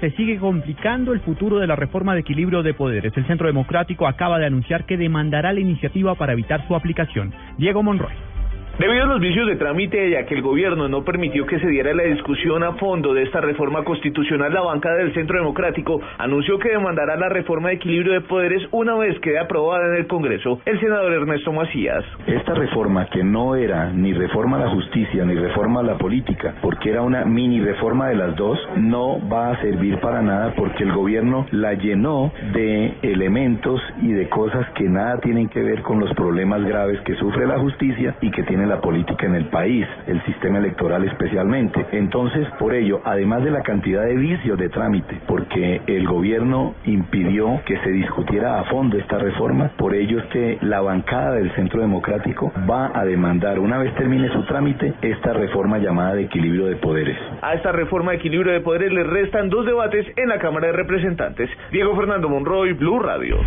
se sigue complicando el futuro de la reforma de equilibrio de poderes. El Centro Democrático acaba de anunciar que demandará la iniciativa para evitar su aplicación. Diego Monroy. Debido a los vicios de trámite y a que el gobierno no permitió que se diera la discusión a fondo de esta reforma constitucional, la bancada del Centro Democrático anunció que demandará la reforma de equilibrio de poderes una vez quede aprobada en el Congreso. El senador Ernesto Macías. Esta reforma que no era ni reforma a la justicia ni reforma a la política, porque era una mini reforma de las dos, no va a servir para nada porque el gobierno la llenó de elementos y de cosas que nada tienen que ver con los problemas graves que sufre la justicia y que tiene la política en el país, el sistema electoral especialmente. Entonces, por ello, además de la cantidad de vicios de trámite, porque el gobierno impidió que se discutiera a fondo esta reforma, por ello es que la bancada del Centro Democrático va a demandar, una vez termine su trámite, esta reforma llamada de equilibrio de poderes. A esta reforma de equilibrio de poderes le restan dos debates en la Cámara de Representantes. Diego Fernando Monroy, Blue Radio.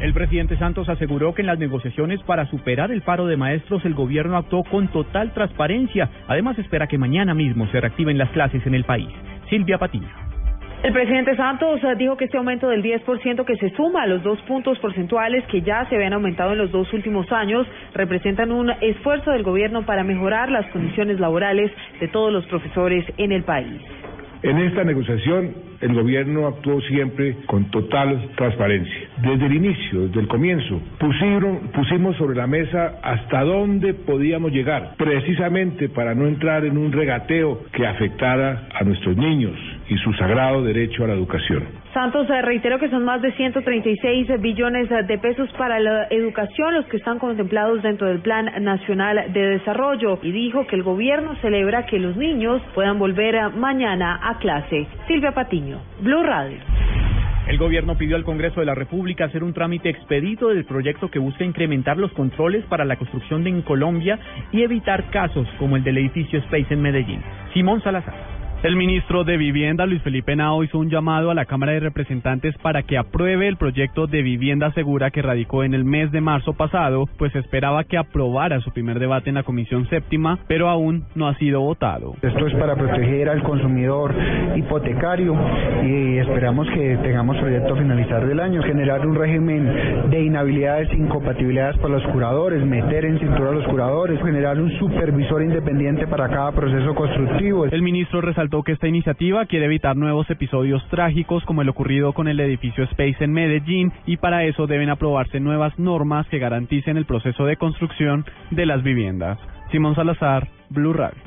El presidente Santos aseguró que en las negociaciones para superar el paro de maestros el gobierno actuó con total transparencia. Además espera que mañana mismo se reactiven las clases en el país. Silvia Patiño. El presidente Santos eh, dijo que este aumento del 10% que se suma a los dos puntos porcentuales que ya se habían aumentado en los dos últimos años representan un esfuerzo del gobierno para mejorar las condiciones laborales de todos los profesores en el país. En esta negociación, el gobierno actuó siempre con total transparencia. Desde el inicio, desde el comienzo, pusieron, pusimos sobre la mesa hasta dónde podíamos llegar, precisamente para no entrar en un regateo que afectara a nuestros niños y su sagrado derecho a la educación. Santos reiteró que son más de 136 billones de pesos para la educación los que están contemplados dentro del Plan Nacional de Desarrollo y dijo que el gobierno celebra que los niños puedan volver mañana a clase. Silvia Patiño, Blue Radio. El gobierno pidió al Congreso de la República hacer un trámite expedito del proyecto que busca incrementar los controles para la construcción en Colombia y evitar casos como el del edificio Space en Medellín. Simón Salazar. El ministro de Vivienda, Luis Felipe Nao, hizo un llamado a la Cámara de Representantes para que apruebe el proyecto de vivienda segura que radicó en el mes de marzo pasado, pues esperaba que aprobara su primer debate en la Comisión Séptima, pero aún no ha sido votado. Esto es para proteger al consumidor hipotecario y esperamos que tengamos proyecto a finalizar del año, generar un régimen de inhabilidades, incompatibilidades para los curadores, meter en cintura a los curadores, generar un supervisor independiente para cada proceso constructivo. El ministro resaltó que esta iniciativa quiere evitar nuevos episodios trágicos como el ocurrido con el edificio Space en Medellín y para eso deben aprobarse nuevas normas que garanticen el proceso de construcción de las viviendas. Simón Salazar, Blue Radio.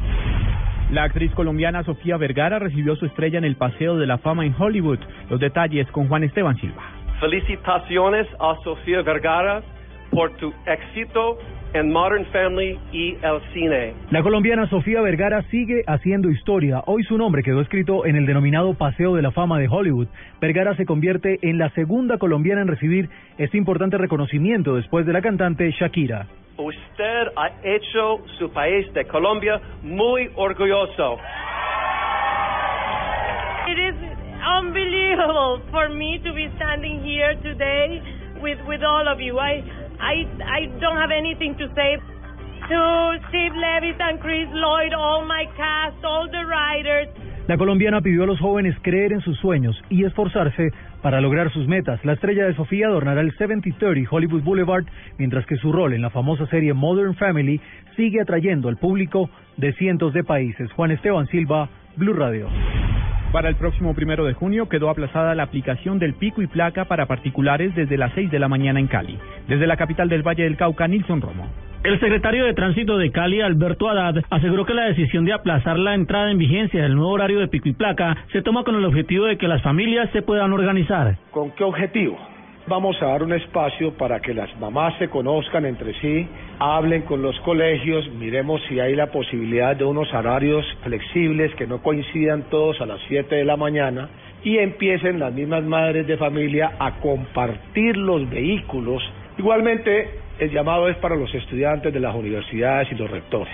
La actriz colombiana Sofía Vergara recibió su estrella en el Paseo de la Fama en Hollywood. Los detalles con Juan Esteban Silva. Felicitaciones a Sofía Vergara por tu éxito en Modern Family y el cine. La colombiana Sofía Vergara sigue haciendo historia. Hoy su nombre quedó escrito en el denominado Paseo de la Fama de Hollywood. Vergara se convierte en la segunda colombiana en recibir este importante reconocimiento después de la cantante Shakira. Usted ha hecho su país de Colombia muy orgulloso. It is unbelievable for me to be standing here today with with all of you. I I I don't have anything to say to Steve Levitt and Chris Lloyd, all my cast, all the writers. La colombiana pidió a los jóvenes creer en sus sueños y esforzarse para lograr sus metas. La estrella de Sofía adornará el 7030 Hollywood Boulevard, mientras que su rol en la famosa serie Modern Family sigue atrayendo al público de cientos de países. Juan Esteban Silva, Blue Radio. Para el próximo primero de junio quedó aplazada la aplicación del pico y placa para particulares desde las 6 de la mañana en Cali. Desde la capital del Valle del Cauca, Nilson Romo. El secretario de Tránsito de Cali, Alberto Haddad, aseguró que la decisión de aplazar la entrada en vigencia del nuevo horario de pico y placa se toma con el objetivo de que las familias se puedan organizar. ¿Con qué objetivo? Vamos a dar un espacio para que las mamás se conozcan entre sí, hablen con los colegios, miremos si hay la posibilidad de unos horarios flexibles que no coincidan todos a las 7 de la mañana y empiecen las mismas madres de familia a compartir los vehículos. Igualmente, el llamado es para los estudiantes de las universidades y los rectores.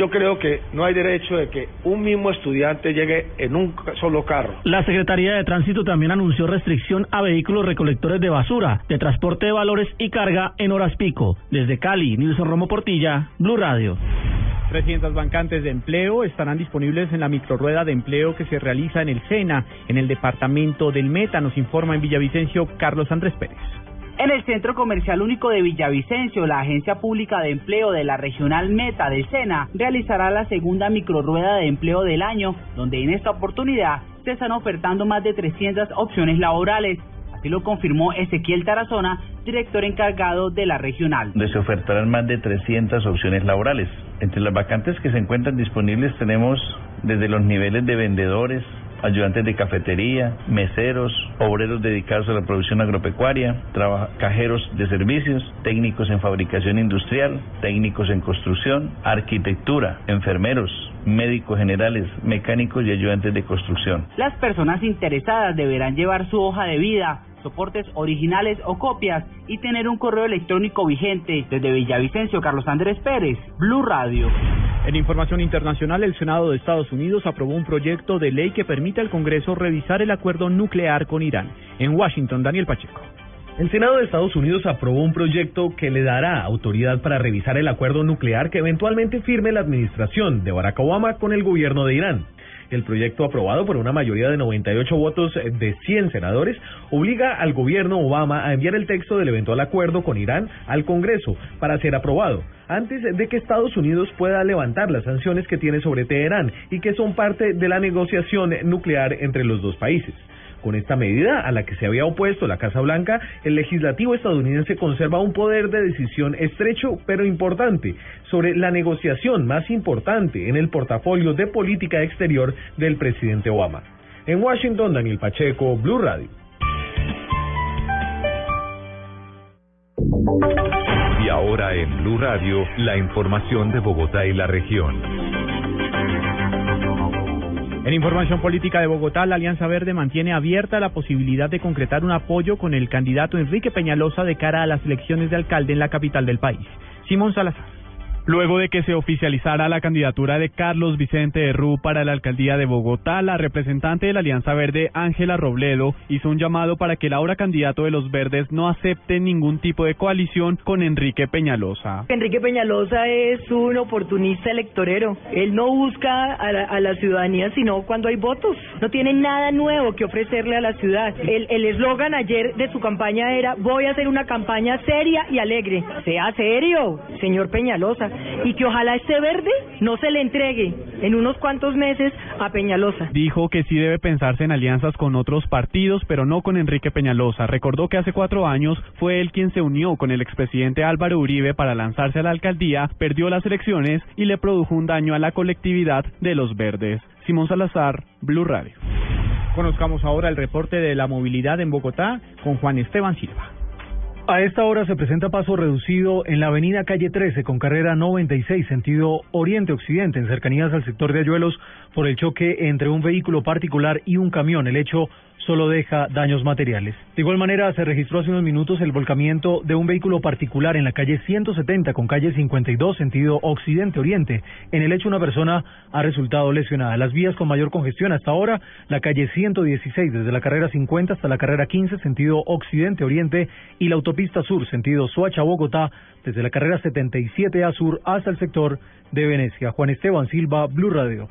Yo creo que no hay derecho de que un mismo estudiante llegue en un solo carro. La Secretaría de Tránsito también anunció restricción a vehículos recolectores de basura, de transporte de valores y carga en horas pico. Desde Cali, Nilson Romo Portilla, Blue Radio. 300 vacantes de empleo estarán disponibles en la microrueda de empleo que se realiza en el SENA, en el departamento del Meta, nos informa en Villavicencio Carlos Andrés Pérez. En el Centro Comercial Único de Villavicencio, la Agencia Pública de Empleo de la Regional Meta del SENA realizará la segunda microrueda de empleo del año, donde en esta oportunidad se están ofertando más de 300 opciones laborales. Así lo confirmó Ezequiel Tarazona, director encargado de la regional. Se ofertarán más de 300 opciones laborales. Entre las vacantes que se encuentran disponibles tenemos desde los niveles de vendedores, ayudantes de cafetería, meseros, obreros dedicados a la producción agropecuaria, cajeros de servicios, técnicos en fabricación industrial, técnicos en construcción, arquitectura, enfermeros, médicos generales, mecánicos y ayudantes de construcción. Las personas interesadas deberán llevar su hoja de vida, soportes originales o copias y tener un correo electrónico vigente. Desde Villavicencio, Carlos Andrés Pérez, Blue Radio. En información internacional, el Senado de Estados Unidos aprobó un proyecto de ley que permite al Congreso revisar el acuerdo nuclear con Irán. En Washington, Daniel Pacheco. El Senado de Estados Unidos aprobó un proyecto que le dará autoridad para revisar el acuerdo nuclear que eventualmente firme la administración de Barack Obama con el gobierno de Irán. El proyecto aprobado por una mayoría de 98 votos de 100 senadores obliga al gobierno Obama a enviar el texto del eventual acuerdo con Irán al Congreso para ser aprobado antes de que Estados Unidos pueda levantar las sanciones que tiene sobre Teherán y que son parte de la negociación nuclear entre los dos países. Con esta medida, a la que se había opuesto la Casa Blanca, el legislativo estadounidense conserva un poder de decisión estrecho pero importante sobre la negociación más importante en el portafolio de política exterior del presidente Obama. En Washington, Daniel Pacheco, Blue Radio. Y ahora en Blue Radio, la información de Bogotá y la región. En información política de Bogotá, la Alianza Verde mantiene abierta la posibilidad de concretar un apoyo con el candidato Enrique Peñalosa de cara a las elecciones de alcalde en la capital del país. Simón Salazar. Luego de que se oficializara la candidatura de Carlos Vicente de Rú para la alcaldía de Bogotá, la representante de la Alianza Verde, Ángela Robledo, hizo un llamado para que el ahora candidato de los Verdes no acepte ningún tipo de coalición con Enrique Peñalosa. Enrique Peñalosa es un oportunista electorero. Él no busca a la, ciudadanía sino cuando hay votos. No tiene nada nuevo que ofrecerle a la ciudad. El eslogan ayer de su campaña era voy a hacer una campaña seria y alegre. Sea serio, señor Peñalosa y que ojalá este verde no se le entregue en unos cuantos meses a Peñalosa. Dijo que sí debe pensarse en alianzas con otros partidos, pero no con Enrique Peñalosa. Recordó que hace cuatro años fue él quien se unió con el expresidente Álvaro Uribe para lanzarse a la alcaldía, perdió las elecciones y le produjo un daño a la colectividad de los verdes. Simón Salazar, Blue Radio. Conozcamos ahora el reporte de la movilidad en Bogotá con Juan Esteban Silva. A esta hora se presenta paso reducido en la avenida calle 13 con carrera 96 sentido oriente-occidente en cercanías al sector de Ayuelos por el choque entre un vehículo particular y un camión. El hecho solo deja daños materiales. De igual manera, se registró hace unos minutos el volcamiento de un vehículo particular en la calle 170 con calle 52 sentido occidente-oriente. En el hecho, una persona ha resultado lesionada. Las vías con mayor congestión hasta ahora, la calle 116 desde la carrera 50 hasta la carrera 15 sentido occidente-oriente y la autopista sur sentido Soacha-Bogotá desde la carrera 77 a sur hasta el sector de Venecia. Juan Esteban Silva, Blue Radio.